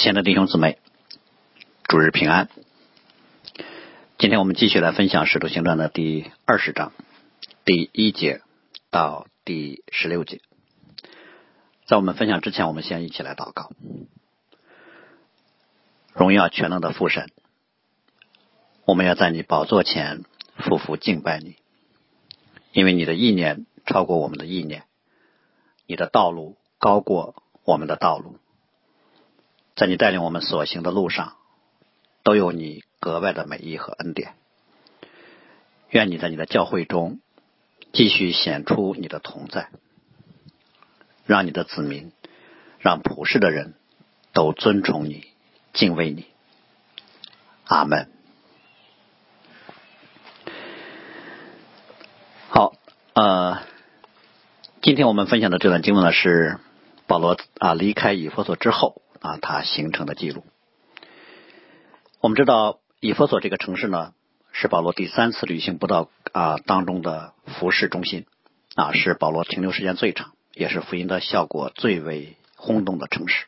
亲爱的弟兄姊妹，主日平安。今天我们继续来分享《使徒行传》的第二十章第一节到第十六节。在我们分享之前，我们先一起来祷告。荣耀全能的父神，我们要在你宝座前匍匐敬拜你，因为你的意念超过我们的意念，你的道路高过我们的道路。在你带领我们所行的路上，都有你格外的美意和恩典。愿你在你的教会中继续显出你的同在，让你的子民，让普世的人都尊崇你、敬畏你。阿门。好，呃，今天我们分享的这段经文呢，是保罗啊离开以弗所之后。啊，它形成的记录。我们知道，以弗所这个城市呢，是保罗第三次旅行不到啊当中的服饰中心啊，是保罗停留时间最长，也是福音的效果最为轰动的城市。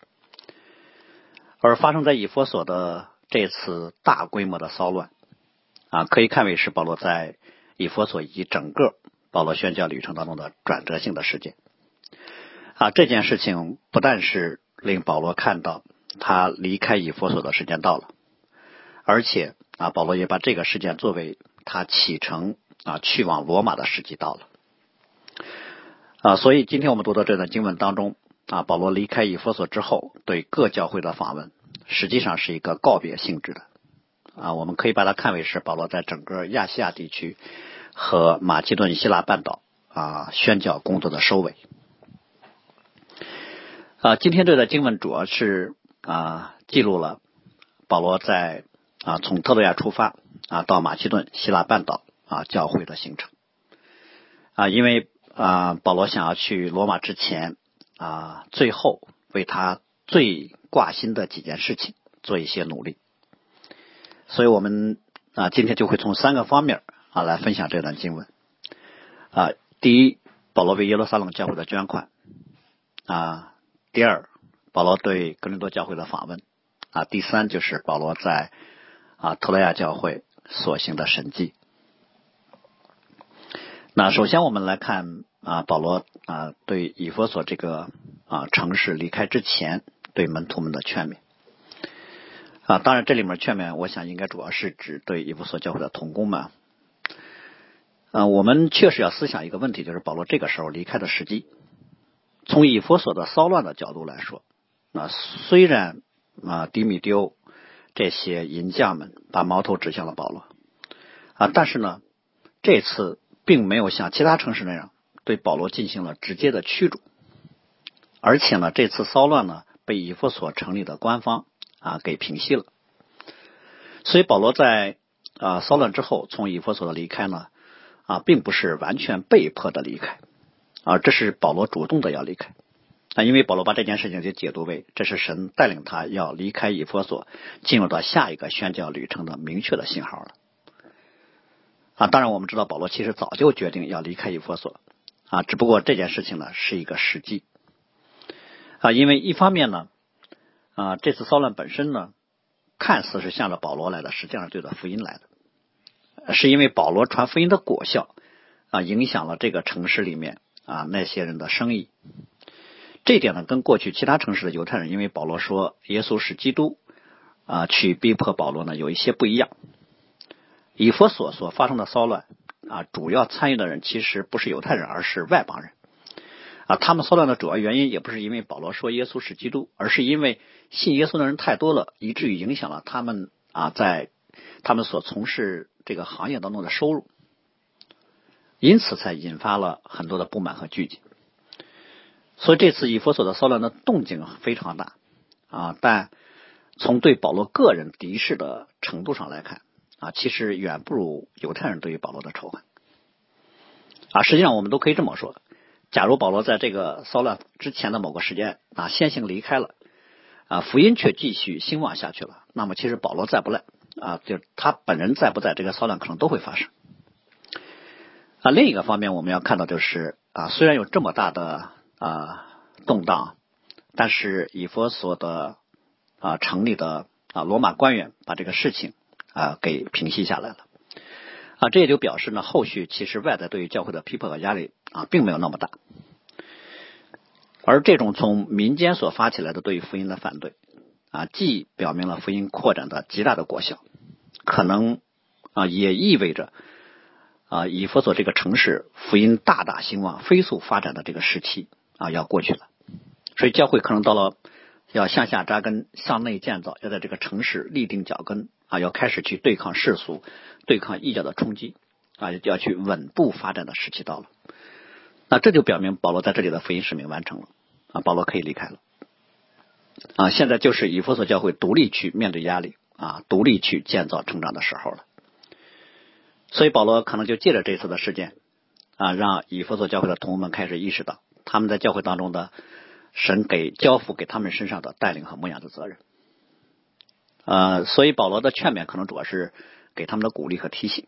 而发生在以弗所的这次大规模的骚乱啊，可以看为是保罗在以弗所以及整个保罗宣教旅程当中的转折性的事件啊。这件事情不但是。令保罗看到他离开以弗所的时间到了，而且啊，保罗也把这个事件作为他启程啊去往罗马的时机到了啊。所以今天我们读到这段经文当中啊，保罗离开以弗所之后对各教会的访问，实际上是一个告别性质的啊。我们可以把它看为是保罗在整个亚细亚地区和马其顿、希腊半岛啊宣教工作的收尾。啊，今天这段经文主要是啊记录了保罗在啊从特洛亚出发啊到马其顿希腊半岛啊教会的行程。啊，因为啊保罗想要去罗马之前啊最后为他最挂心的几件事情做一些努力，所以我们啊今天就会从三个方面啊来分享这段经文。啊，第一，保罗为耶路撒冷教会的捐款。啊。第二，保罗对格林多教会的访问啊，第三就是保罗在啊特雷亚教会所行的神迹。那首先我们来看啊保罗啊对以弗所这个啊城市离开之前对门徒们的劝勉啊，当然这里面劝勉，我想应该主要是指对以弗所教会的同工们。啊，我们确实要思想一个问题，就是保罗这个时候离开的时机。从以弗所的骚乱的角度来说，那虽然啊，迪米丢这些银匠们把矛头指向了保罗啊，但是呢，这次并没有像其他城市那样对保罗进行了直接的驱逐，而且呢，这次骚乱呢被以弗所成立的官方啊给平息了，所以保罗在啊骚乱之后从以弗所的离开呢啊，并不是完全被迫的离开。啊，这是保罗主动的要离开啊，因为保罗把这件事情就解读为这是神带领他要离开以弗所，进入到下一个宣教旅程的明确的信号了啊。当然，我们知道保罗其实早就决定要离开以弗所啊，只不过这件事情呢是一个时机啊，因为一方面呢啊，这次骚乱本身呢看似是向着保罗来的，实际上是对着福音来的，是因为保罗传福音的果效啊，影响了这个城市里面。啊，那些人的生意，这点呢，跟过去其他城市的犹太人，因为保罗说耶稣是基督啊，去逼迫保罗呢，有一些不一样。以弗所所发生的骚乱啊，主要参与的人其实不是犹太人，而是外邦人啊。他们骚乱的主要原因，也不是因为保罗说耶稣是基督，而是因为信耶稣的人太多了，以至于影响了他们啊，在他们所从事这个行业当中的收入。因此才引发了很多的不满和聚集，所以这次以弗所的骚乱的动静非常大啊！但从对保罗个人敌视的程度上来看啊，其实远不如犹太人对于保罗的仇恨啊。实际上，我们都可以这么说：假如保罗在这个骚乱之前的某个时间啊先行离开了啊，福音却继续兴旺下去了，那么其实保罗在不在啊，就他本人在不在，这个骚乱可能都会发生。啊，另一个方面我们要看到就是啊，虽然有这么大的啊动荡，但是以佛所的啊城里的啊罗马官员把这个事情啊给平息下来了。啊，这也就表示呢，后续其实外在对于教会的批判和压力啊，并没有那么大，而这种从民间所发起来的对于福音的反对啊，既表明了福音扩展的极大的果效，可能啊也意味着啊以弗所这个城市福音大大兴旺、飞速发展的这个时期啊要过去了，所以教会可能到了要向下扎根、向内建造，要在这个城市立定脚跟。啊，要开始去对抗世俗、对抗异教的冲击啊，要去稳步发展的时期到了。那这就表明保罗在这里的福音使命完成了啊，保罗可以离开了啊。现在就是以弗所教会独立去面对压力啊，独立去建造成长的时候了。所以保罗可能就借着这次的事件啊，让以弗所教会的同工们开始意识到他们在教会当中的神给交付给他们身上的带领和牧养的责任。呃，所以保罗的劝勉可能主要是给他们的鼓励和提醒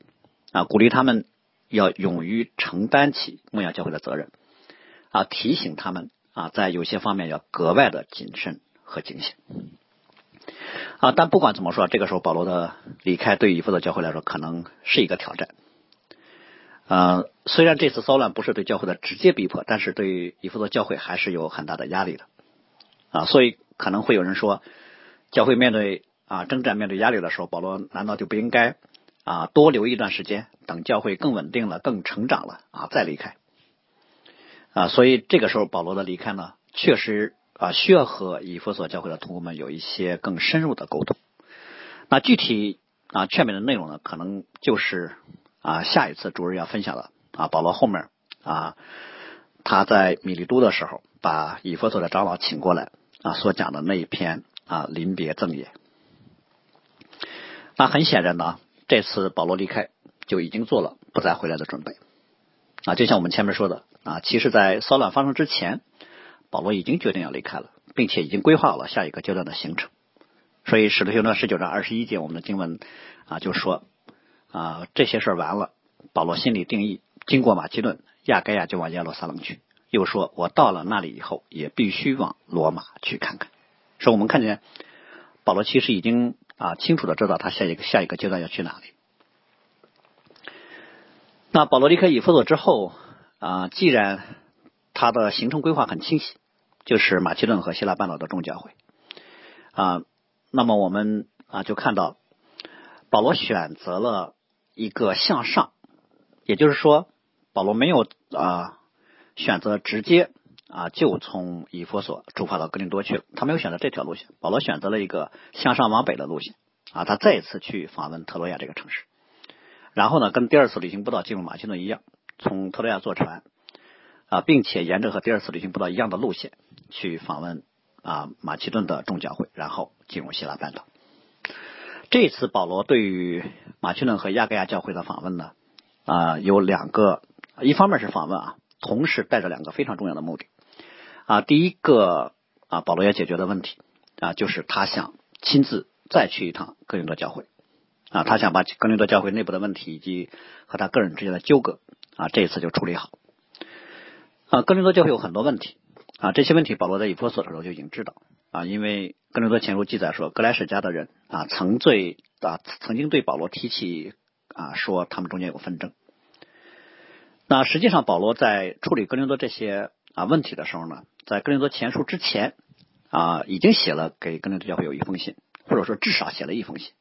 啊，鼓励他们要勇于承担起牧养教会的责任啊，提醒他们啊，在有些方面要格外的谨慎和警醒啊。但不管怎么说，这个时候保罗的离开对以弗所教会来说可能是一个挑战。呃，虽然这次骚乱不是对教会的直接逼迫，但是对于以弗所教会还是有很大的压力的啊。所以可能会有人说，教会面对。啊，征战面对压力的时候，保罗难道就不应该啊多留一段时间，等教会更稳定了、更成长了啊再离开？啊，所以这个时候保罗的离开呢，确实啊需要和以弗所教会的同工们有一些更深入的沟通。那具体啊劝勉的内容呢，可能就是啊下一次主任要分享的啊保罗后面啊他在米利都的时候，把以弗所的长老请过来啊所讲的那一篇啊临别赠言。那很显然呢，这次保罗离开就已经做了不再回来的准备啊，就像我们前面说的啊，其实，在骚乱发生之前，保罗已经决定要离开了，并且已经规划好了下一个阶段的行程。所以，使徒行传十九章二十一节，我们的经文啊就说啊，这些事儿完了，保罗心里定义，经过马其顿、亚该亚就往耶路撒冷去。又说，我到了那里以后，也必须往罗马去看看。所以我们看见保罗其实已经。啊，清楚的知道他下一个下一个阶段要去哪里。那保罗离开以弗所之后啊，既然他的行程规划很清晰，就是马其顿和希腊半岛的众教会啊，那么我们啊就看到保罗选择了一个向上，也就是说，保罗没有啊选择直接。啊，就从以弗所出发到格林多去了。他没有选择这条路线，保罗选择了一个向上往北的路线。啊，他再一次去访问特洛亚这个城市，然后呢，跟第二次旅行步道进入马其顿一样，从特洛亚坐船啊，并且沿着和第二次旅行步道一样的路线去访问啊马其顿的众教会，然后进入希腊半岛。这次保罗对于马其顿和亚该亚教会的访问呢，啊，有两个，一方面是访问啊，同时带着两个非常重要的目的。啊，第一个啊，保罗要解决的问题啊，就是他想亲自再去一趟哥林多教会啊，他想把哥林多教会内部的问题以及和他个人之间的纠葛啊，这一次就处理好。啊，哥林多教会有很多问题啊，这些问题保罗在以弗所的时候就已经知道啊，因为哥林多前书记载说，格莱舍家的人啊，曾对啊曾经对保罗提起啊，说他们中间有纷争。那实际上保罗在处理哥林多这些啊问题的时候呢？在哥林多前书之前啊，已经写了给哥林多教会有一封信，或者说至少写了一封信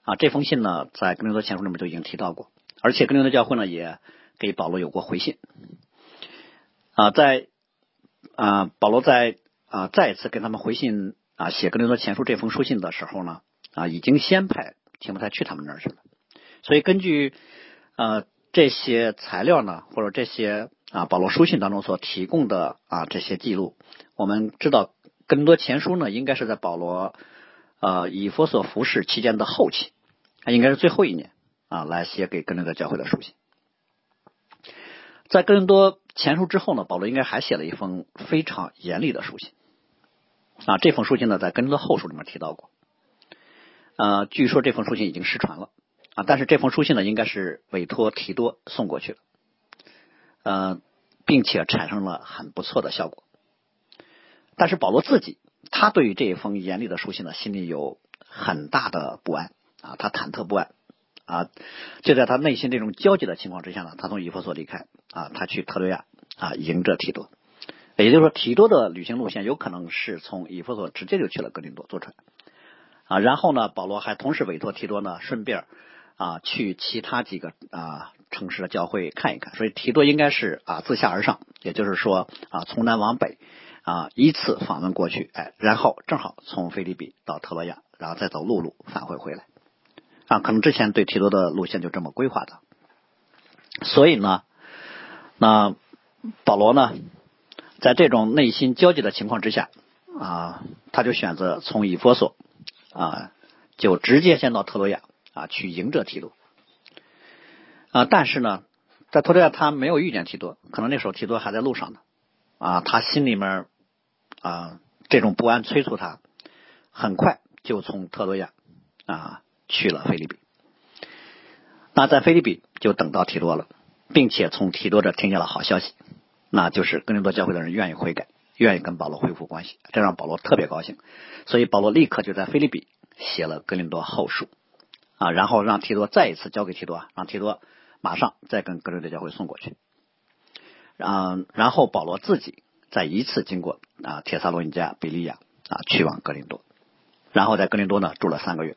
啊。这封信呢，在哥林多前书里面就已经提到过，而且哥林多教会呢也给保罗有过回信啊。在啊，保罗在啊再次跟他们回信啊，写哥林多前书这封书信的时候呢啊，已经先派提摩太去他们那儿去了。所以根据呃这些材料呢，或者这些。啊，保罗书信当中所提供的啊这些记录，我们知道更多前书呢，应该是在保罗呃以弗所服侍期间的后期，应该是最后一年啊来写给哥林多教会的书信。在哥林多前书之后呢，保罗应该还写了一封非常严厉的书信啊。这封书信呢，在哥林多后书里面提到过，呃，据说这封书信已经失传了啊，但是这封书信呢，应该是委托提多送过去的。呃，并且产生了很不错的效果，但是保罗自己他对于这一封严厉的书信呢，心里有很大的不安啊，他忐忑不安啊。就在他内心这种焦急的情况之下呢，他从以弗所离开啊，他去特洛亚啊，迎着提多。也就是说，提多的旅行路线有可能是从以弗所直接就去了格林多坐船啊。然后呢，保罗还同时委托提多呢，顺便啊去其他几个啊城市的教会看一看。所以提多应该是啊自下而上，也就是说啊从南往北。啊，依次访问过去，哎，然后正好从菲律比到特洛亚，然后再走陆路返回回来，啊，可能之前对提多的路线就这么规划的，所以呢，那保罗呢，在这种内心焦急的情况之下，啊，他就选择从以弗所啊，就直接先到特洛亚啊去迎着提多，啊，但是呢，在特洛亚他没有遇见提多，可能那时候提多还在路上呢。啊，他心里面啊这种不安催促他，很快就从特洛亚啊去了菲律宾。那在菲律宾就等到提多了，并且从提多这听见了好消息，那就是格林多教会的人愿意悔改，愿意跟保罗恢复关系，这让保罗特别高兴。所以保罗立刻就在菲律宾写了格林多后书啊，然后让提多再一次交给提多，让提多马上再跟格林多教会送过去。啊，然后保罗自己再一次经过啊，铁萨罗尼加、比利亚啊，去往格林多，然后在格林多呢住了三个月，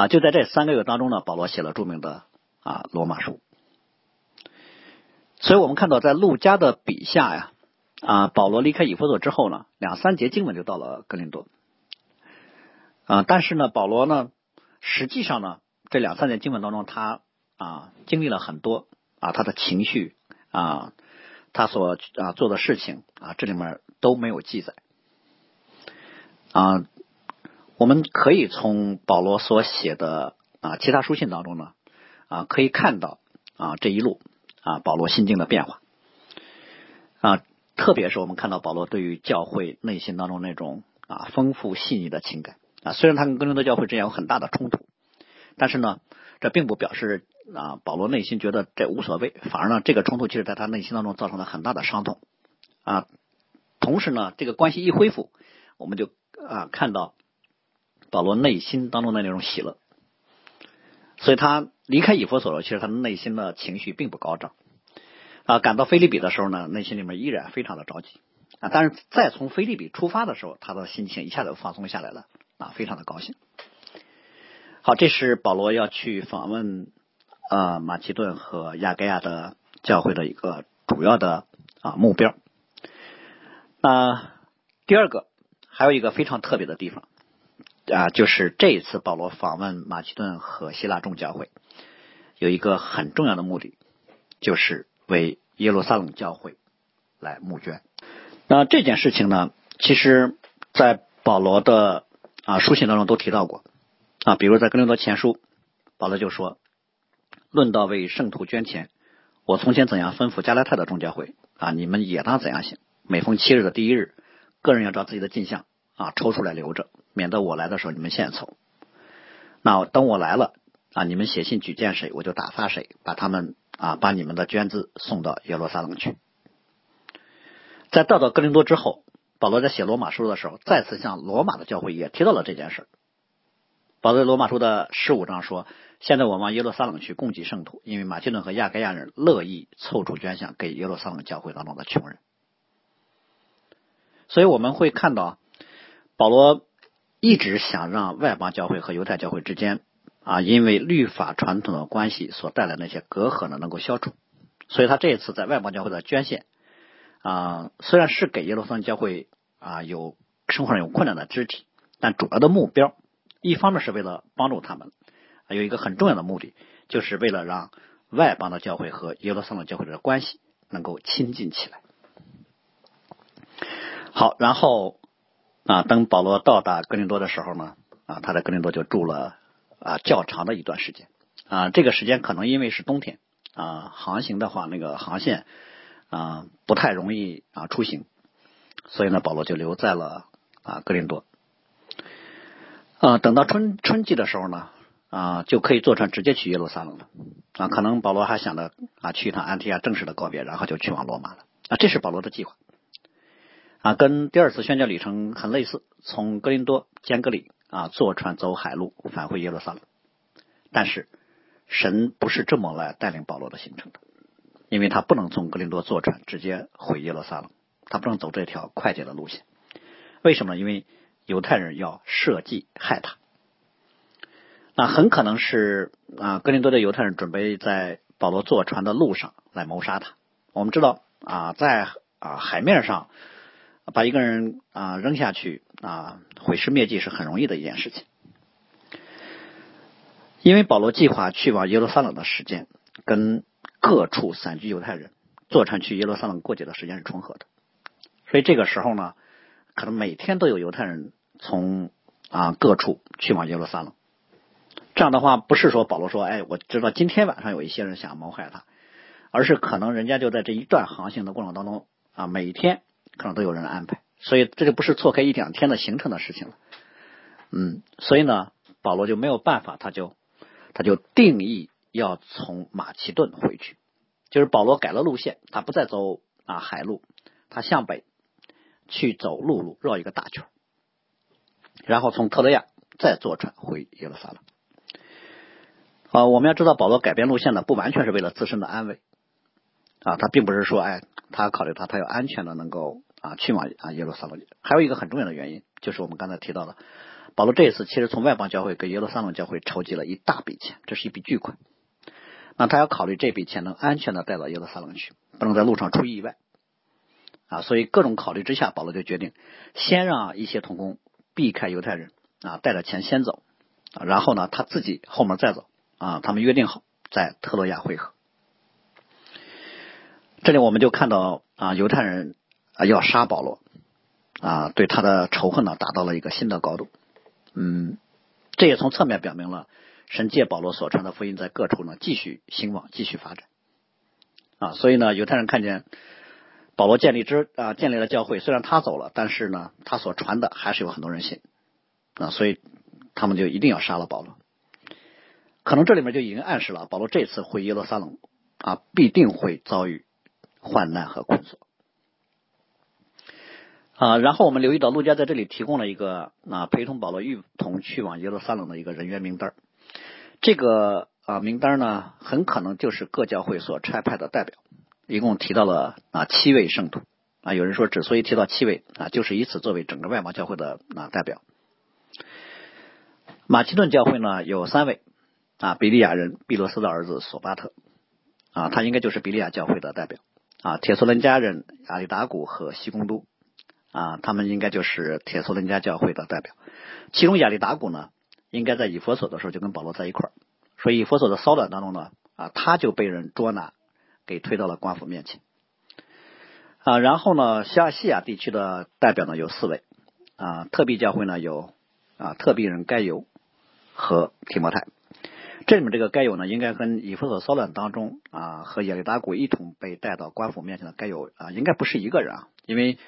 啊，就在这三个月当中呢，保罗写了著名的啊罗马书。所以我们看到，在路加的笔下呀，啊，保罗离开以弗所之后呢，两三节经文就到了格林多，啊，但是呢，保罗呢，实际上呢，这两三节经文当中，他啊经历了很多啊，他的情绪啊。他所啊做的事情啊，这里面都没有记载啊。我们可以从保罗所写的啊其他书信当中呢啊，可以看到啊这一路啊保罗心境的变化啊，特别是我们看到保罗对于教会内心当中那种啊丰富细腻的情感啊，虽然他跟哥林多教会之间有很大的冲突，但是呢，这并不表示。啊，保罗内心觉得这无所谓，反而呢，这个冲突其实在他内心当中造成了很大的伤痛啊。同时呢，这个关系一恢复，我们就啊看到保罗内心当中的那种喜乐。所以他离开以弗所，其实他内心的情绪并不高涨啊。赶到菲利比的时候呢，内心里面依然非常的着急啊。但是再从菲利比出发的时候，他的心情一下子放松下来了啊，非常的高兴。好，这是保罗要去访问。呃，马其顿和亚该亚的教会的一个主要的啊目标。那第二个还有一个非常特别的地方啊，就是这一次保罗访问马其顿和希腊众教会，有一个很重要的目的，就是为耶路撒冷教会来募捐。那这件事情呢，其实在保罗的啊书信当中都提到过啊，比如在哥林多前书，保罗就说。论到为圣徒捐钱，我从前怎样吩咐加拉太的众教会啊，你们也当怎样行。每逢七日的第一日，个人要照自己的进项啊抽出来留着，免得我来的时候你们献丑。那等我来了啊，你们写信举荐谁，我就打发谁，把他们啊把你们的捐资送到耶路撒冷去。在到到哥林多之后，保罗在写罗马书的时候，再次向罗马的教会也提到了这件事。保罗在罗马书的十五章说。现在我往耶路撒冷去供给圣徒，因为马其顿和亚该亚人乐意凑出捐献给耶路撒冷教会当中的穷人，所以我们会看到保罗一直想让外邦教会和犹太教会之间啊，因为律法传统的关系所带来那些隔阂呢能够消除，所以他这一次在外邦教会的捐献啊，虽然是给耶路撒冷教会啊有生活上有困难的肢体，但主要的目标一方面是为了帮助他们。有一个很重要的目的，就是为了让外邦的教会和耶路撒冷教会的关系能够亲近起来。好，然后啊，等保罗到达格林多的时候呢，啊，他在格林多就住了啊较长的一段时间啊。这个时间可能因为是冬天啊，航行的话那个航线啊不太容易啊出行，所以呢，保罗就留在了啊格林多。啊，等到春春季的时候呢。啊，就可以坐船直接去耶路撒冷了啊！可能保罗还想着啊，去一趟安提亚正式的告别，然后就去往罗马了啊！这是保罗的计划。啊，跟第二次宣教旅程很类似，从格林多、坚格里啊坐船走海路返回耶路撒冷。但是神不是这么来带领保罗的行程的，因为他不能从格林多坐船直接回耶路撒冷，他不能走这条快捷的路线。为什么？因为犹太人要设计害他。那很可能是啊，格林多的犹太人准备在保罗坐船的路上来谋杀他。我们知道啊，在啊海面上。把一个人啊扔下去啊毁尸灭迹是很容易的一件事情，因为保罗计划去往耶路撒冷的时间跟各处散居犹太人坐船去耶路撒冷过节的时间是重合的，所以这个时候呢，可能每天都有犹太人从啊各处去往耶路撒冷。这样的话，不是说保罗说，哎，我知道今天晚上有一些人想谋害他，而是可能人家就在这一段航行的过程当中啊每天。可能都有人安排，所以这就不是错开一两天的行程的事情了。嗯，所以呢，保罗就没有办法，他就他就定义要从马其顿回去，就是保罗改了路线，他不再走啊海路，他向北去走陆路，绕一个大圈，然后从特雷亚再坐船回耶路撒冷。啊，我们要知道，保罗改变路线呢，不完全是为了自身的安危啊，他并不是说哎。他考虑他，他要安全的能够啊去往啊耶路撒冷。还有一个很重要的原因，就是我们刚才提到的，保罗这一次其实从外邦教会给耶路撒冷教会筹集了一大笔钱，这是一笔巨款。那他要考虑这笔钱能安全的带到耶路撒冷去，不能在路上出意外啊。所以各种考虑之下，保罗就决定先让一些童工避开犹太人啊，带着钱先走，然后呢他自己后面再走啊。他们约定好在特洛亚会合。这里我们就看到啊，犹太人啊要杀保罗啊，对他的仇恨呢达到了一个新的高度。嗯，这也从侧面表明了神借保罗所传的福音在各处呢继续兴旺、继续发展啊。所以呢，犹太人看见保罗建立之啊建立了教会，虽然他走了，但是呢，他所传的还是有很多人信啊，所以他们就一定要杀了保罗。可能这里面就已经暗示了保罗这次回耶路撒冷啊，必定会遭遇。患难和困锁啊，然后我们留意到，陆家在这里提供了一个啊陪同保罗一同去往耶路撒冷的一个人员名单这个啊名单呢，很可能就是各教会所差派的代表，一共提到了啊七位圣徒啊。有人说，之所以提到七位啊，就是以此作为整个外邦教会的啊代表。马其顿教会呢有三位啊，比利亚人毕罗斯的儿子索巴特啊，他应该就是比利亚教会的代表。啊，铁索伦家人阿里达古和西贡都啊，他们应该就是铁索伦家教会的代表。其中亚里达古呢，应该在以佛所的时候就跟保罗在一块儿，所以以佛所的骚乱当中呢，啊，他就被人捉拿，给推到了官府面前。啊，然后呢，西亚西亚地区的代表呢有四位啊，特币教会呢有啊特币人该犹和提摩太。这里面这个该有呢，应该跟以弗所骚乱当中啊，和亚利达古一同被带到官府面前的该有啊，应该不是一个人啊，因为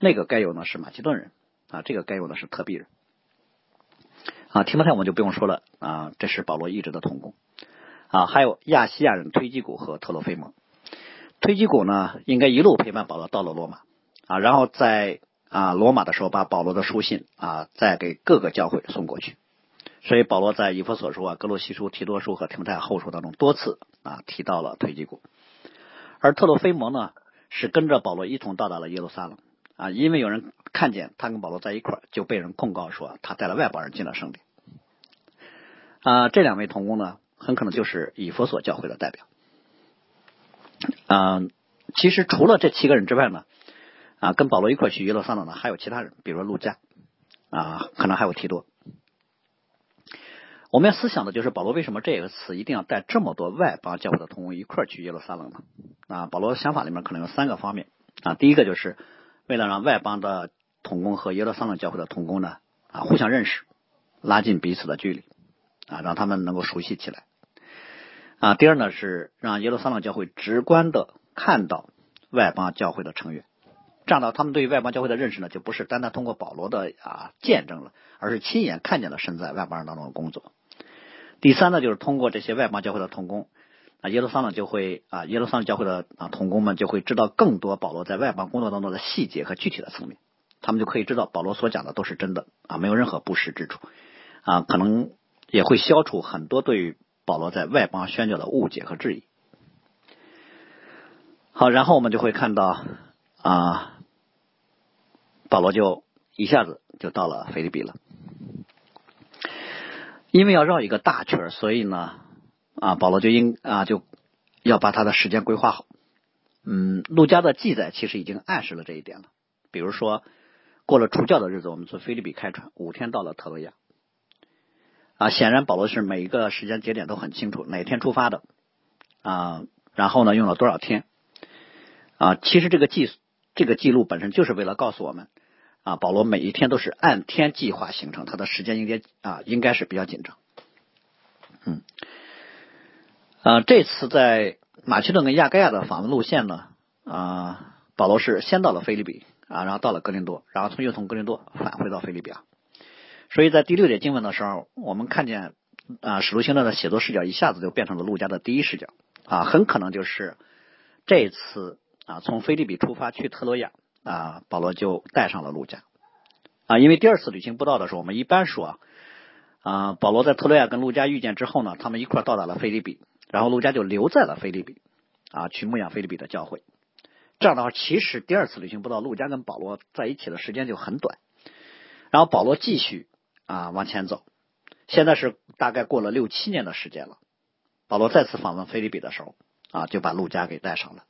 那个该有呢是马其顿人啊，这个该有呢是特币人啊。提摩太我们就不用说了啊，这是保罗一直的同工啊，还有亚细亚人推基古和特罗菲蒙。推基古呢，应该一路陪伴保罗到了罗马啊，然后在啊罗马的时候把保罗的书信啊再给各个教会送过去。所以保罗在以弗所书啊、格罗西书、提多书和提摩太后书当中多次啊提到了推基古，而特洛菲蒙呢是跟着保罗一同到达了耶路撒冷啊，因为有人看见他跟保罗在一块儿，就被人控告说他带了外邦人进了圣殿啊。这两位同工呢，很可能就是以弗所教会的代表啊。其实除了这七个人之外呢，啊，跟保罗一块去耶路撒冷的还有其他人，比如说路加啊，可能还有提多。我们要思想的就是保罗为什么这个词一定要带这么多外邦教会的同工一块去耶路撒冷呢？啊，保罗想法里面可能有三个方面啊。第一个就是为了让外邦的同工和耶路撒冷教会的同工呢啊互相认识，拉近彼此的距离啊，让他们能够熟悉起来啊。第二呢是让耶路撒冷教会直观的看到外邦教会的成员，这样呢他们对外邦教会的认识呢就不是单单通过保罗的啊见证了，而是亲眼看见了身在外邦人当中的工作。第三呢，就是通过这些外邦教会的同工，啊，耶路撒冷就会啊，耶路撒冷教会的啊童工们就会知道更多保罗在外邦工作当中的细节和具体的层面，他们就可以知道保罗所讲的都是真的啊，没有任何不实之处啊，可能也会消除很多对于保罗在外邦宣教的误解和质疑。好，然后我们就会看到啊，保罗就一下子就到了菲律比了，因为要绕一个大圈，所以呢。啊，保罗就应啊就要把他的时间规划好。嗯，陆家的记载其实已经暗示了这一点了。比如说，过了除教的日子，我们从菲律宾开船，五天到了特洛亚。啊，显然保罗是每一个时间节点都很清楚，哪天出发的啊，然后呢用了多少天啊。其实这个记这个记录本身就是为了告诉我们啊，保罗每一天都是按天计划行程，他的时间应该啊应该是比较紧张。嗯。啊，这次在马其顿跟亚该亚的访问路线呢，啊，保罗是先到了菲律宾啊，然后到了格林多，然后从又从格林多返回到菲律宾啊。所以在第六节经文的时候，我们看见啊，使徒行传的写作视角一下子就变成了路加的第一视角啊，很可能就是这次啊，从菲律宾出发去特洛亚啊，保罗就带上了路加啊，因为第二次旅行布道的时候，我们一般说啊，保罗在特洛亚跟路加遇见之后呢，他们一块到达了菲律宾。然后陆家就留在了菲律宾，啊，去牧养菲律宾的教会。这样的话，其实第二次旅行不到，陆家跟保罗在一起的时间就很短。然后保罗继续啊往前走，现在是大概过了六七年的时间了。保罗再次访问菲律宾的时候，啊，就把陆家给带上了，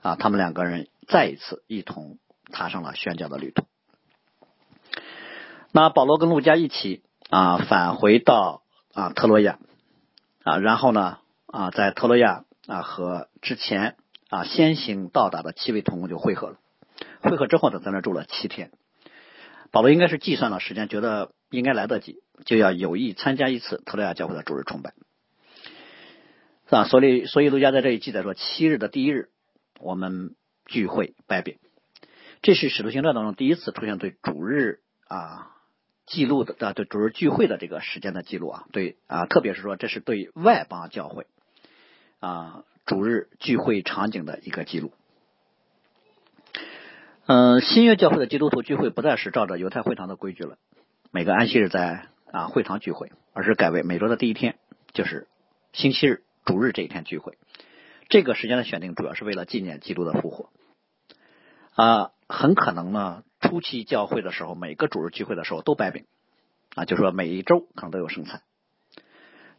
啊，他们两个人再一次一同踏上了宣教的旅途。那保罗跟陆家一起啊返回到啊特洛亚，啊，然后呢？啊，在特洛亚啊和之前啊先行到达的七位同工就会合了。会合之后呢，在那住了七天。保罗应该是计算了时间，觉得应该来得及，就要有意参加一次特洛亚教会的主日崇拜。啊，所以所以路加在这里记载说，七日的第一日，我们聚会拜饼。这是使徒行传当中第一次出现对主日啊。记录的啊，对主日聚会的这个时间的记录啊，对啊，特别是说这是对外邦教会啊主日聚会场景的一个记录。嗯，新约教会的基督徒聚会不再是照着犹太会堂的规矩了，每个安息日在啊会堂聚会，而是改为每周的第一天，就是星期日主日这一天聚会。这个时间的选定主要是为了纪念基督的复活啊，很可能呢。初期教会的时候，每个主日聚会的时候都摆饼啊，就说每一周可能都有剩菜。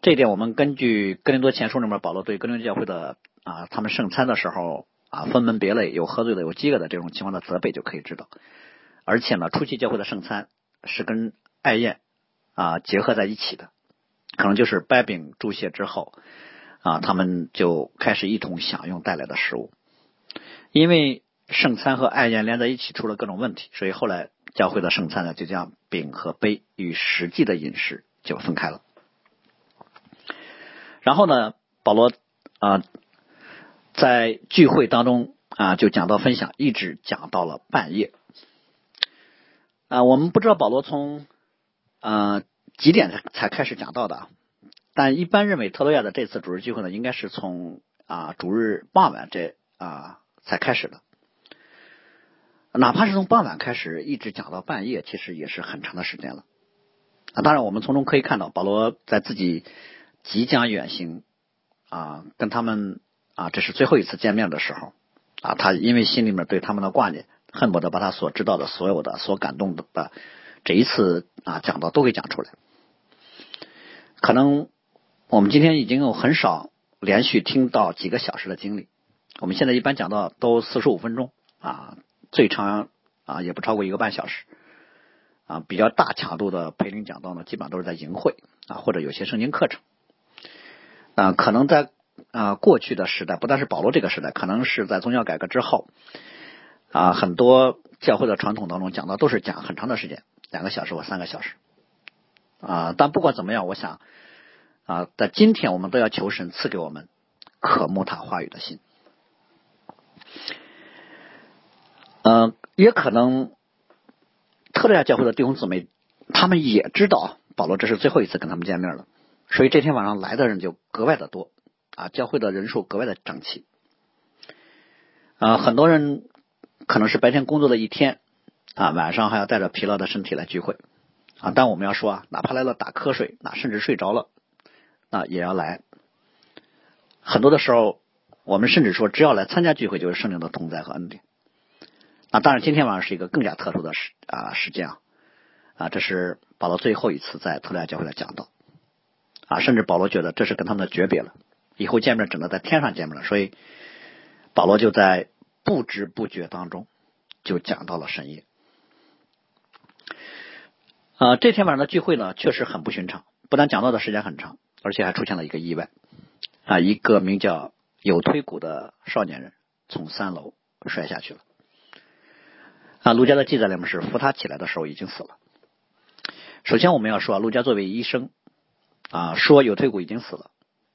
这一点我们根据哥林多前书里面保罗对哥林多教会的啊，他们圣餐的时候啊，分门别类，有喝醉的，有饥饿的这种情况的责备就可以知道。而且呢，初期教会的圣餐是跟爱宴啊结合在一起的，可能就是掰饼祝谢之后啊，他们就开始一同享用带来的食物，因为。圣餐和爱宴连在一起出了各种问题，所以后来教会的圣餐呢就将饼和杯与实际的饮食就分开了。然后呢，保罗啊在聚会当中啊就讲到分享，一直讲到了半夜。啊，我们不知道保罗从啊几点才开始讲到的，但一般认为特洛亚的这次主日聚会呢，应该是从啊主日傍晚这啊才开始的。哪怕是从傍晚开始一直讲到半夜，其实也是很长的时间了。啊，当然我们从中可以看到，保罗在自己即将远行啊，跟他们啊，这是最后一次见面的时候啊，他因为心里面对他们的挂念，恨不得把他所知道的所有的、所感动的这一次啊讲到都给讲出来。可能我们今天已经有很少连续听到几个小时的经历，我们现在一般讲到都四十五分钟啊。最长啊也不超过一个半小时啊，比较大强度的培灵讲道呢，基本上都是在营会啊，或者有些圣经课程啊，可能在啊过去的时代，不但是保罗这个时代，可能是在宗教改革之后啊，很多教会的传统当中讲到都是讲很长的时间，两个小时或三个小时啊。但不管怎么样，我想啊，在今天我们都要求神赐给我们渴慕他话语的心。嗯，也可能特利亚教会的弟兄姊妹，他们也知道保罗这是最后一次跟他们见面了，所以这天晚上来的人就格外的多啊，教会的人数格外的整齐。啊，很多人可能是白天工作的一天啊，晚上还要带着疲劳的身体来聚会啊。但我们要说啊，哪怕来了打瞌睡，那甚至睡着了，那也要来。很多的时候，我们甚至说，只要来参加聚会，就是圣灵的同在和恩典。啊，当然，今天晚上是一个更加特殊的时啊时间啊啊，这是保罗最后一次在特莱教会来讲道啊，甚至保罗觉得这是跟他们的诀别了，以后见面只能在天上见面了，所以保罗就在不知不觉当中就讲到了深夜。啊，这天晚上的聚会呢，确实很不寻常，不但讲到的时间很长，而且还出现了一个意外。啊，一个名叫有推骨的少年人从三楼摔下去了。啊，陆家的记载里面是扶他起来的时候已经死了。首先我们要说啊，陆家作为医生啊，说有退股已经死了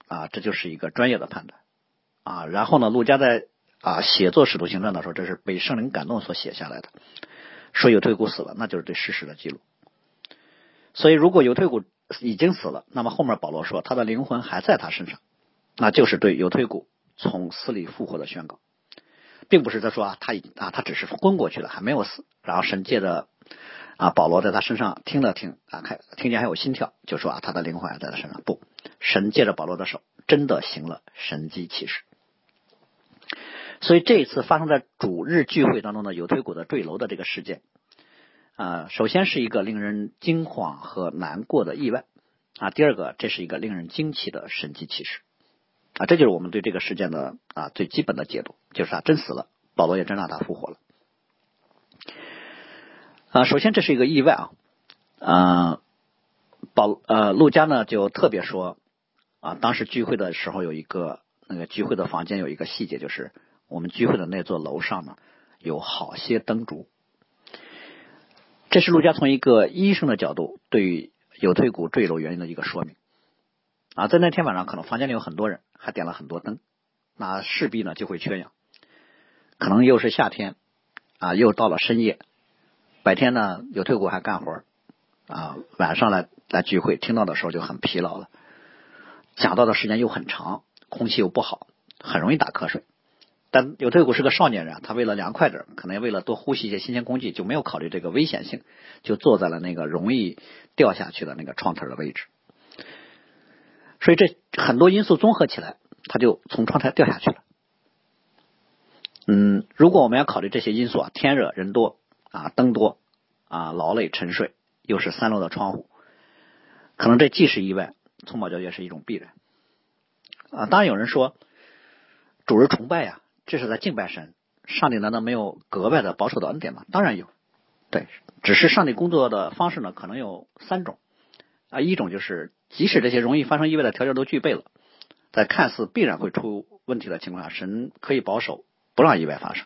啊，这就是一个专业的判断啊。然后呢，陆家在啊写作《使徒行传》的时候，这是被圣灵感动所写下来的，说有退股死了，那就是对事实的记录。所以，如果有退股已经死了，那么后面保罗说他的灵魂还在他身上。那就是对有退股从死里复活的宣告，并不是他说啊，他已经啊，他只是昏过去了，还没有死。然后神借着啊保罗在他身上听了听啊，看听见还有心跳，就说啊，他的灵魂还在他身上。不，神借着保罗的手，真的行了神迹奇事。所以这一次发生在主日聚会当中的有推骨的坠楼的这个事件啊，首先是一个令人惊慌和难过的意外啊，第二个这是一个令人惊奇的神迹奇事。啊，这就是我们对这个事件的啊最基本的解读，就是他真死了，保罗也真让他复活了。啊，首先这是一个意外啊，啊，保呃陆家呢就特别说啊，当时聚会的时候有一个那个聚会的房间有一个细节，就是我们聚会的那座楼上呢有好些灯烛。这是陆家从一个医生的角度对于有退骨坠楼原因的一个说明。啊，在那天晚上，可能房间里有很多人，还点了很多灯，那势必呢就会缺氧。可能又是夏天，啊，又到了深夜，白天呢有退股还干活，啊，晚上来来聚会，听到的时候就很疲劳了。讲到的时间又很长，空气又不好，很容易打瞌睡。但有退股是个少年人，他为了凉快点，可能为了多呼吸一些新鲜空气，就没有考虑这个危险性，就坐在了那个容易掉下去的那个窗台的位置。所以这很多因素综合起来，他就从窗台掉下去了。嗯，如果我们要考虑这些因素啊，天热人多啊，灯多啊，劳累沉睡，又是三楼的窗户，可能这既是意外，从宝教也是一种必然。啊，当然有人说，主日崇拜呀，这是在敬拜神，上帝难道没有格外的保守的恩典吗？当然有，对，只是上帝工作的方式呢，可能有三种啊，一种就是。即使这些容易发生意外的条件都具备了，在看似必然会出问题的情况下，神可以保守，不让意外发生。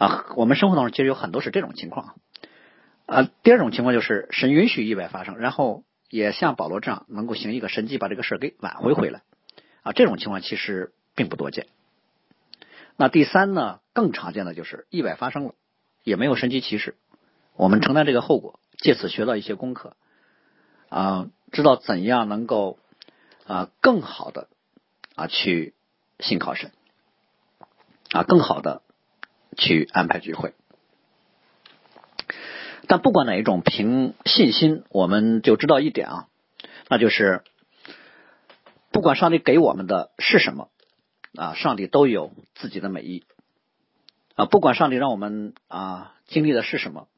啊，我们生活当中其实有很多是这种情况。啊，第二种情况就是神允许意外发生，然后也像保罗这样能够行一个神迹，把这个事儿给挽回回来。啊，这种情况其实并不多见。那第三呢，更常见的就是意外发生了，也没有神迹奇事，我们承担这个后果，借此学到一些功课。啊。知道怎样能够啊更好的啊去信靠神啊更好的去安排聚会，但不管哪一种，凭信心我们就知道一点啊，那就是不管上帝给我们的是什么啊，上帝都有自己的美意啊，不管上帝让我们啊经历的是什么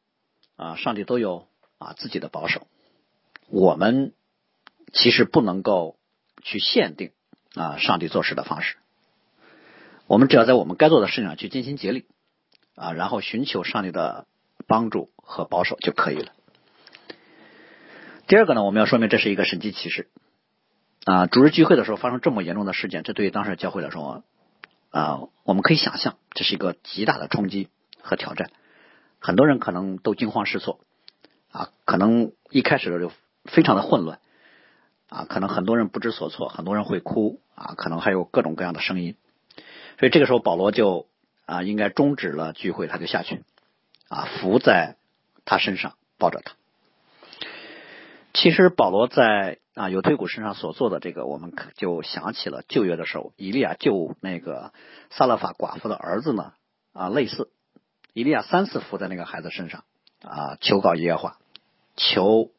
啊，上帝都有啊自己的保守，我们。其实不能够去限定啊，上帝做事的方式。我们只要在我们该做的事情上去尽心竭力啊，然后寻求上帝的帮助和保守就可以了。第二个呢，我们要说明这是一个神迹奇事啊。主日聚会的时候发生这么严重的事件，这对于当时教会来说啊，我们可以想象这是一个极大的冲击和挑战。很多人可能都惊慌失措啊，可能一开始的就非常的混乱。啊，可能很多人不知所措，很多人会哭啊，可能还有各种各样的声音，所以这个时候保罗就啊，应该终止了聚会，他就下去啊，伏在他身上，抱着他。其实保罗在啊有推古身上所做的这个，我们就想起了旧约的时候，以利亚救那个撒勒法寡妇的儿子呢啊类似，以利亚三次伏在那个孩子身上啊求告耶和华，求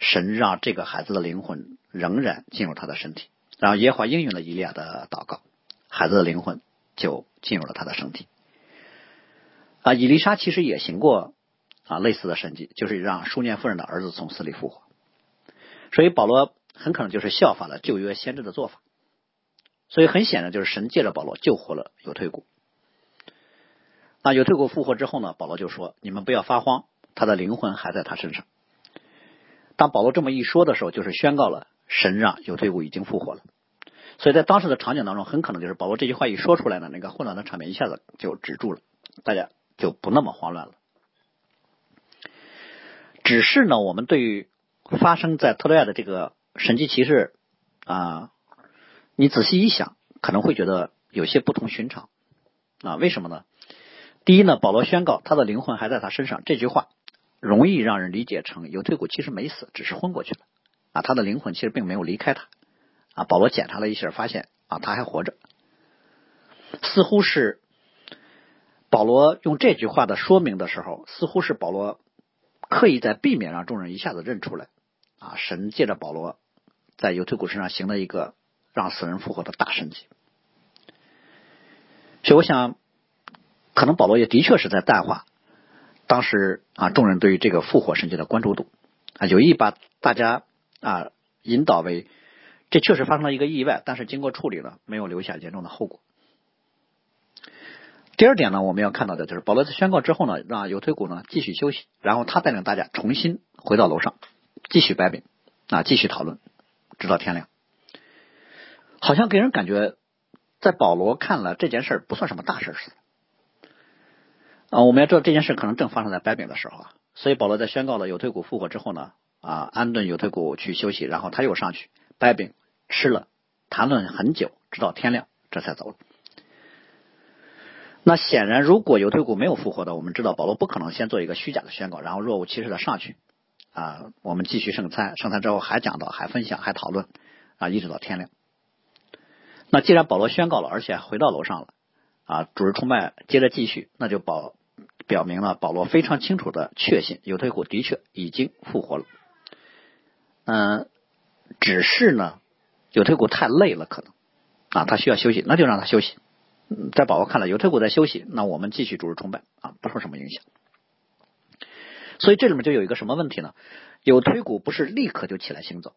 神让这个孩子的灵魂仍然进入他的身体，然后耶和华应允了以利亚的祷告，孩子的灵魂就进入了他的身体。啊，以丽莎其实也行过啊类似的神迹，就是让书念夫人的儿子从死里复活。所以保罗很可能就是效法了旧约先知的做法。所以很显然就是神借着保罗救活了有退谷。那有退谷复活之后呢，保罗就说：“你们不要发慌，他的灵魂还在他身上。”当保罗这么一说的时候，就是宣告了神让有退谷已经复活了。所以在当时的场景当中，很可能就是保罗这句话一说出来呢，那个混乱的场面一下子就止住了，大家。就不那么慌乱了。只是呢，我们对于发生在特洛亚的这个神迹骑士啊，你仔细一想，可能会觉得有些不同寻常啊。为什么呢？第一呢，保罗宣告他的灵魂还在他身上，这句话容易让人理解成有退谷其实没死，只是昏过去了啊。他的灵魂其实并没有离开他啊。保罗检查了一下，发现啊他还活着，似乎是。保罗用这句话的说明的时候，似乎是保罗刻意在避免让众人一下子认出来啊，神借着保罗在犹推古身上行了一个让死人复活的大神迹。所以，我想，可能保罗也的确是在淡化当时啊众人对于这个复活神迹的关注度啊，有意把大家啊引导为这确实发生了一个意外，但是经过处理了，没有留下严重的后果。第二点呢，我们要看到的就是保罗在宣告之后呢，让有推古呢继续休息，然后他带领大家重新回到楼上，继续掰饼啊，继续讨论，直到天亮。好像给人感觉，在保罗看了这件事不算什么大事似的。啊，我们要知道这件事可能正发生在掰饼的时候啊，所以保罗在宣告了有推古复活之后呢，啊，安顿有推古去休息，然后他又上去掰饼吃了，谈论很久，直到天亮，这才走了。那显然，如果犹推古没有复活的，我们知道保罗不可能先做一个虚假的宣告，然后若无其事的上去啊。我们继续圣餐，圣餐之后还讲到，还分享，还讨论啊，一直到天亮。那既然保罗宣告了，而且回到楼上了啊，主日崇拜接着继续，那就保表明了保罗非常清楚的确信，犹推古的确已经复活了。嗯，只是呢，犹推古太累了，可能啊，他需要休息，那就让他休息。在宝宝看来，犹太国在休息，那我们继续主日崇拜啊，不受什么影响。所以这里面就有一个什么问题呢？有推骨不是立刻就起来行走，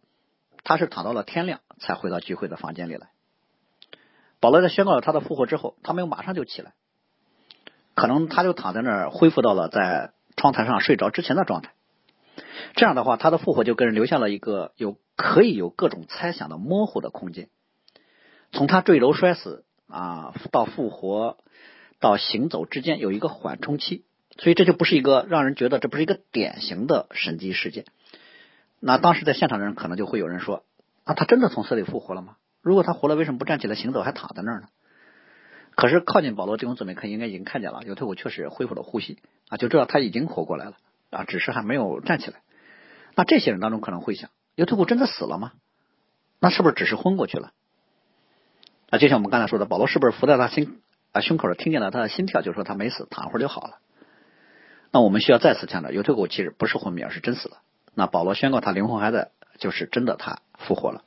他是躺到了天亮才回到聚会的房间里来。保罗在宣告了他的复活之后，他没有马上就起来，可能他就躺在那儿恢复到了在窗台上睡着之前的状态。这样的话，他的复活就给人留下了一个有可以有各种猜想的模糊的空间。从他坠楼摔死。啊，到复活到行走之间有一个缓冲期，所以这就不是一个让人觉得这不是一个典型的神迹事件。那当时在现场的人可能就会有人说：啊，他真的从死里复活了吗？如果他活了，为什么不站起来行走，还躺在那儿呢？可是靠近保罗弟兄姊妹，看应该已经看见了，有退伍确实恢复了呼吸啊，就知道他已经活过来了啊，只是还没有站起来。那这些人当中可能会想：有退伍真的死了吗？那是不是只是昏过去了？啊，就像我们刚才说的，保罗是不是伏在他心啊胸口上，听见了他的心跳，就说他没死，躺会儿就好了。那我们需要再次强调，犹太狗其实不是昏迷，而是真死了。那保罗宣告他灵魂还在，就是真的他复活了。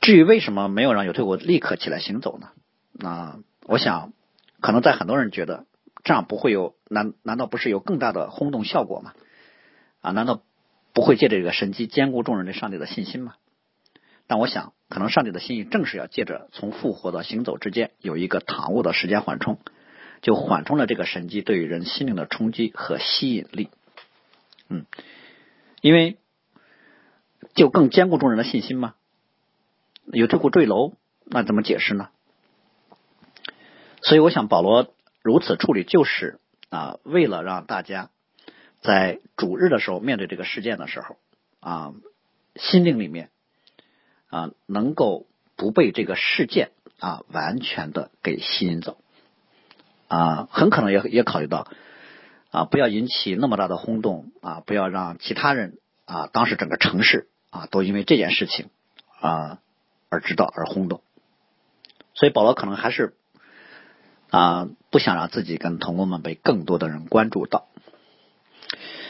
至于为什么没有让犹太狗立刻起来行走呢？那我想，可能在很多人觉得这样不会有难难道不是有更大的轰动效果吗？啊，难道不会借这个神迹兼顾众人对上帝的信心吗？但我想，可能上帝的心意正是要借着从复活到行走之间有一个躺卧的时间缓冲，就缓冲了这个神迹对于人心灵的冲击和吸引力。嗯，因为就更坚固众人的信心吗？有这股坠楼，那怎么解释呢？所以，我想保罗如此处理，就是啊，为了让大家在主日的时候面对这个事件的时候啊，心灵里面。啊，能够不被这个事件啊完全的给吸引走。啊，很可能也也考虑到啊，不要引起那么大的轰动啊，不要让其他人啊，当时整个城市啊都因为这件事情啊而知道而轰动，所以保罗可能还是啊不想让自己跟同工们被更多的人关注到，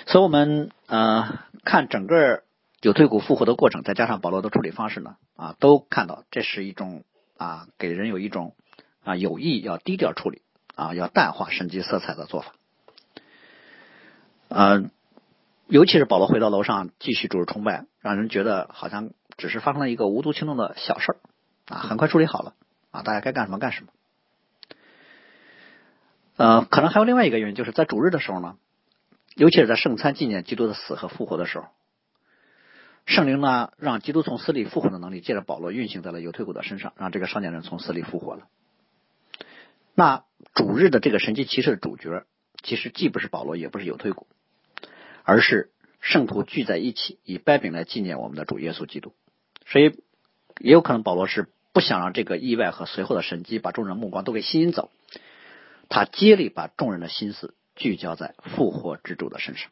所以我们呃看整个有退股复活的过程，再加上保罗的处理方式呢啊，都看到这是一种啊给人有一种啊有意要低调处理啊要淡化神迹色彩的做法，嗯。尤其是保罗回到楼上继续主日崇拜，让人觉得好像只是发生了一个无足轻重的小事儿啊，很快处理好了啊，大家该干什么干什么。呃，可能还有另外一个原因，就是在主日的时候呢，尤其是在圣餐纪念基督的死和复活的时候，圣灵呢让基督从死里复活的能力借着保罗运行在了犹退谷的身上，让这个少年人从死里复活了。那主日的这个神奇骑士的主角，其实既不是保罗，也不是犹退谷。而是圣徒聚在一起，以掰饼来纪念我们的主耶稣基督。所以，也有可能保罗是不想让这个意外和随后的神迹把众人目光都给吸引走，他竭力把众人的心思聚焦在复活之主的身上。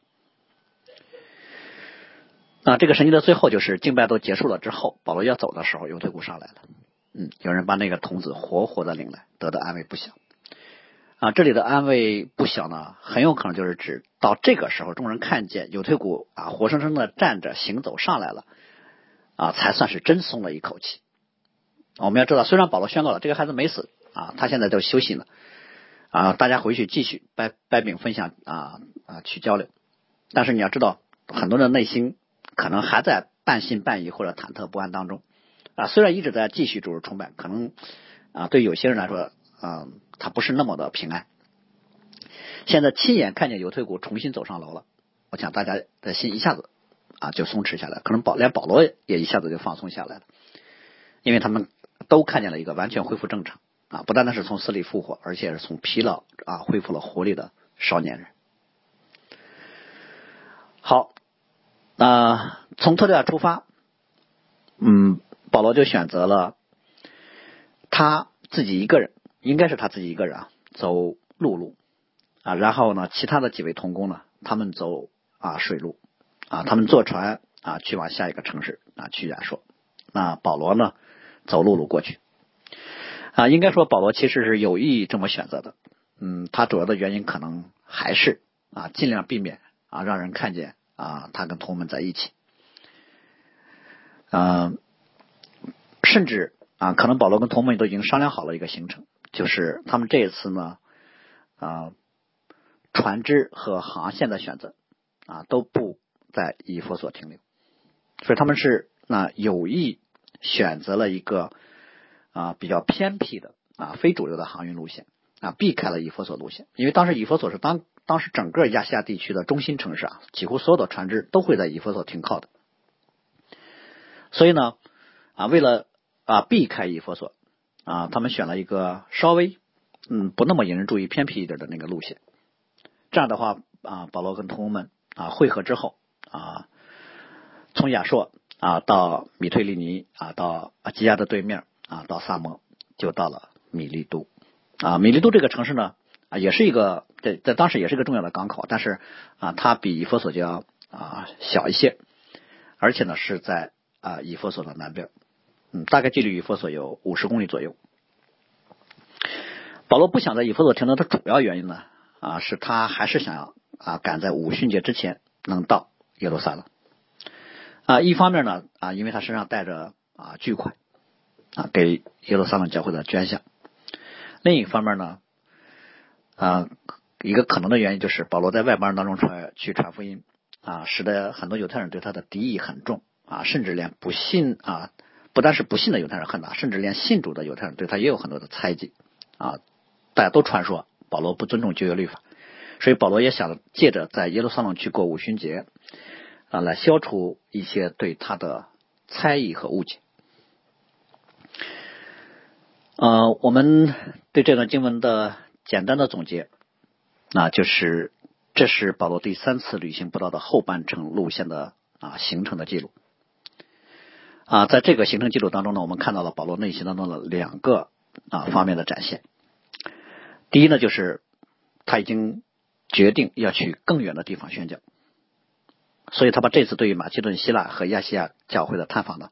那这个神迹的最后，就是敬拜都结束了之后，保罗要走的时候，有退股上来了。嗯，有人把那个童子活活的领来，得到安慰不小。啊，这里的安慰不小呢，很有可能就是指到这个时候，众人看见有腿骨啊，活生生的站着行走上来了，啊，才算是真松了一口气。我们要知道，虽然保罗宣告了这个孩子没死啊，他现在就休息呢，啊，大家回去继续掰掰饼分享啊啊去交流，但是你要知道，很多人内心可能还在半信半疑或者忐忑不安当中啊，虽然一直在继续注入崇拜，可能啊对有些人来说。嗯，他不是那么的平安。现在亲眼看见犹退谷重新走上楼了，我想大家的心一下子啊就松弛下来，可能保连保罗也一下子就放松下来了，因为他们都看见了一个完全恢复正常啊，不单单是从死里复活，而且是从疲劳啊恢复了活力的少年人。好，那从特利亚出发，嗯，保罗就选择了他自己一个人。应该是他自己一个人啊，走陆路啊，然后呢，其他的几位同工呢，他们走啊水路啊，他们坐船啊去往下一个城市啊去亚说。那保罗呢，走陆路过去啊，应该说保罗其实是有意这么选择的。嗯，他主要的原因可能还是啊，尽量避免啊让人看见啊他跟同门在一起。嗯，甚至啊，可能保罗跟同门都已经商量好了一个行程。就是他们这一次呢，啊，船只和航线的选择啊都不在以弗所停留，所以他们是那有意选择了一个啊比较偏僻的啊非主流的航运路线啊，避开了以弗所路线，因为当时以弗所是当当时整个亚细亚地区的中心城市啊，几乎所有的船只都会在以弗所停靠的，所以呢啊为了啊避开以弗所。啊，他们选了一个稍微嗯不那么引人注意、偏僻一点的那个路线。这样的话啊，保罗跟同工们啊会合之后啊，从亚硕啊到米推利尼啊到基亚的对面啊到萨摩，就到了米利都啊。米利都这个城市呢啊也是一个在在当时也是一个重要的港口，但是啊它比以弗所就要啊小一些，而且呢是在啊以弗所的南边。嗯，大概距离以弗所有五十公里左右。保罗不想在以弗所停留的主要原因呢，啊，是他还是想要啊赶在五旬节之前能到耶路撒冷。啊，一方面呢，啊，因为他身上带着啊巨款啊给耶路撒冷教会的捐献；另一方面呢，啊，一个可能的原因就是保罗在外邦人当中传去传福音啊，使得很多犹太人对他的敌意很重啊，甚至连不信啊。不但是不信的犹太人恨他，甚至连信主的犹太人对他也有很多的猜忌啊！大家都传说保罗不尊重旧约律法，所以保罗也想借着在耶路撒冷去过五旬节啊，来消除一些对他的猜疑和误解。呃，我们对这段经文的简单的总结，那就是这是保罗第三次旅行不到的后半程路线的啊行程的记录。啊，在这个行程记录当中呢，我们看到了保罗内心当中的两个啊方面的展现。第一呢，就是他已经决定要去更远的地方宣教。所以他把这次对于马其顿、希腊和亚细亚教会的探访呢，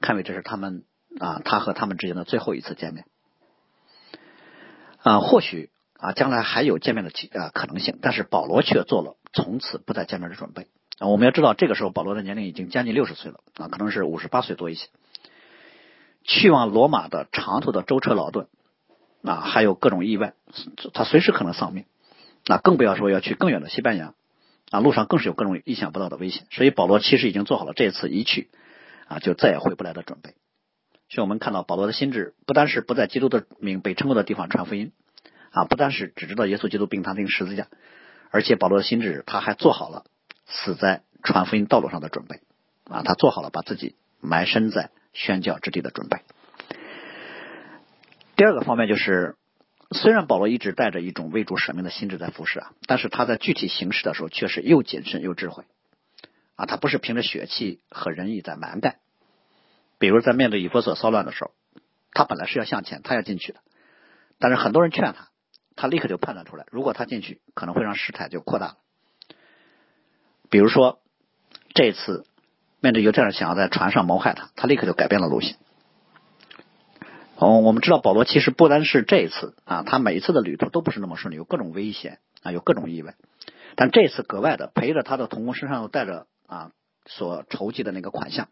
看为这是他们啊，他和他们之间的最后一次见面。啊，或许啊，将来还有见面的啊可能性，但是保罗却做了从此不再见面的准备。啊，我们要知道，这个时候保罗的年龄已经将近六十岁了啊，可能是五十八岁多一些。去往罗马的长途的舟车劳顿啊，还有各种意外，他随时可能丧命。那更不要说要去更远的西班牙啊，路上更是有各种意想不到的危险。所以保罗其实已经做好了这次一去啊就再也回不来的准备。所以我们看到保罗的心智不单是不在基督的名被称过的地方传福音啊，不单是只知道耶稣基督并他钉十字架，而且保罗的心智他还做好了死在传福音道路上的准备啊，他做好了把自己埋身在宣教之地的准备。第二个方面就是。虽然保罗一直带着一种为主舍命的心智在服侍啊，但是他在具体行事的时候却是又谨慎又智慧啊，他不是凭着血气和仁义在蛮干。比如在面对以弗所骚乱的时候，他本来是要向前，他要进去的，但是很多人劝他，他立刻就判断出来，如果他进去，可能会让事态就扩大了。比如说这次面对犹太人想要在船上谋害他，他立刻就改变了路线。哦，我们知道保罗其实不单是这一次啊，他每一次的旅途都不是那么顺利，有各种危险啊，有各种意外。但这次格外的陪着他的同工身上又带着啊所筹集的那个款项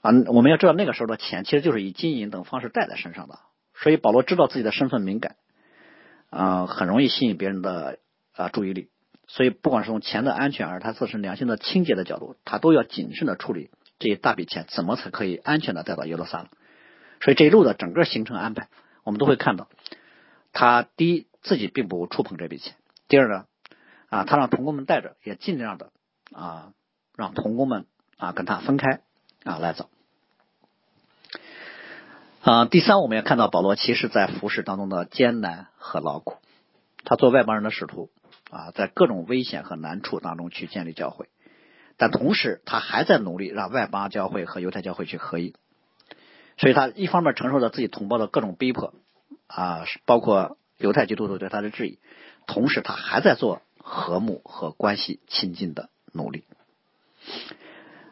啊，我们要知道那个时候的钱其实就是以金银等方式带在身上的，所以保罗知道自己的身份敏感啊，很容易吸引别人的啊注意力，所以不管是从钱的安全，还是他自身良心的清洁的角度，他都要谨慎的处理这一大笔钱怎么才可以安全的带到耶路撒冷。所以这一路的整个行程安排，我们都会看到，他第一自己并不触碰这笔钱，第二呢，啊，他让童工们带着，也尽量的啊，让童工们啊跟他分开啊来走。啊，第三，我们也看到保罗其实在服饰当中的艰难和劳苦，他做外邦人的使徒啊，在各种危险和难处当中去建立教会，但同时他还在努力让外邦教会和犹太教会去合一。所以他一方面承受着自己同胞的各种逼迫啊，包括犹太基督徒对他的质疑，同时他还在做和睦和关系亲近的努力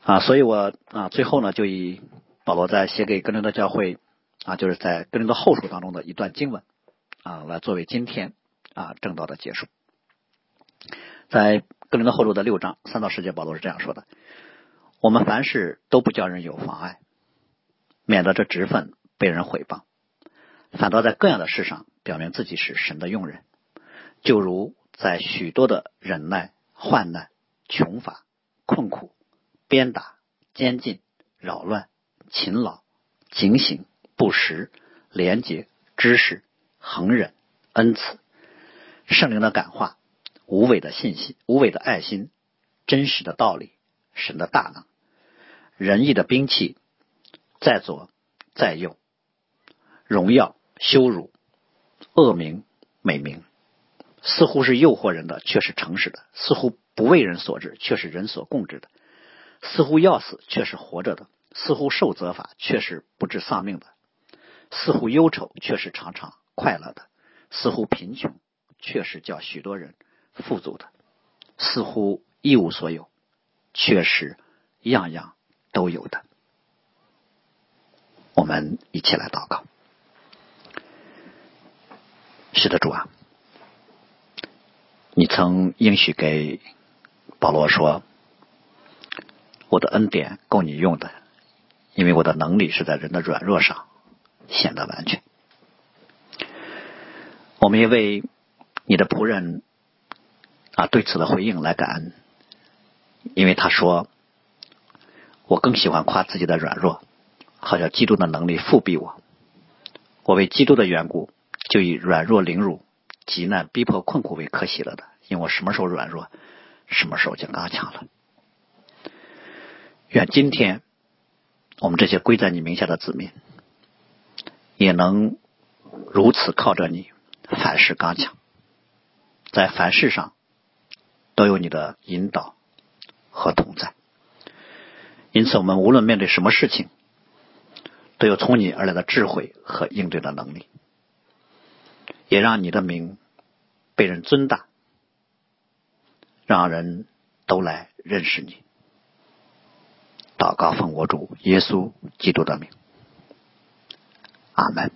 啊。所以我啊最后呢就以保罗在写给哥林多教会啊，就是在哥林多后书当中的一段经文啊，来作为今天啊正道的结束。在哥林多后书的六章三到十节，保罗是这样说的：我们凡事都不叫人有妨碍。免得这职分被人毁谤，反倒在各样的事上表明自己是神的用人，就如在许多的忍耐、患难、穷乏、困苦、鞭打、监禁、扰乱、勤劳、警醒、不实、廉洁、知识、恒忍、恩慈、圣灵的感化、无伪的信息、无伪的爱心、真实的道理、神的大能、仁义的兵器。在左，在右，荣耀、羞辱、恶名、美名，似乎是诱惑人的，却是诚实的；似乎不为人所知，却是人所共知的；似乎要死，却是活着的；似乎受责罚，却是不致丧命的；似乎忧愁，却是常常快乐的；似乎贫穷，却是叫许多人富足的；似乎一无所有，却是样样都有的。我们一起来祷告。是的，主啊，你曾应许给保罗说：“我的恩典够你用的，因为我的能力是在人的软弱上显得完全。”我们也为你的仆人啊对此的回应来感恩，因为他说：“我更喜欢夸自己的软弱。”好像基督的能力复庇我，我为基督的缘故，就以软弱凌辱、极难逼迫、困苦为可喜了的。因为我什么时候软弱，什么时候就刚强了。愿今天我们这些归在你名下的子民，也能如此靠着你，凡事刚强，在凡事上都有你的引导和同在。因此，我们无论面对什么事情，都有从你而来的智慧和应对的能力，也让你的名被人尊大，让人都来认识你。祷告奉我主耶稣基督的名，阿门。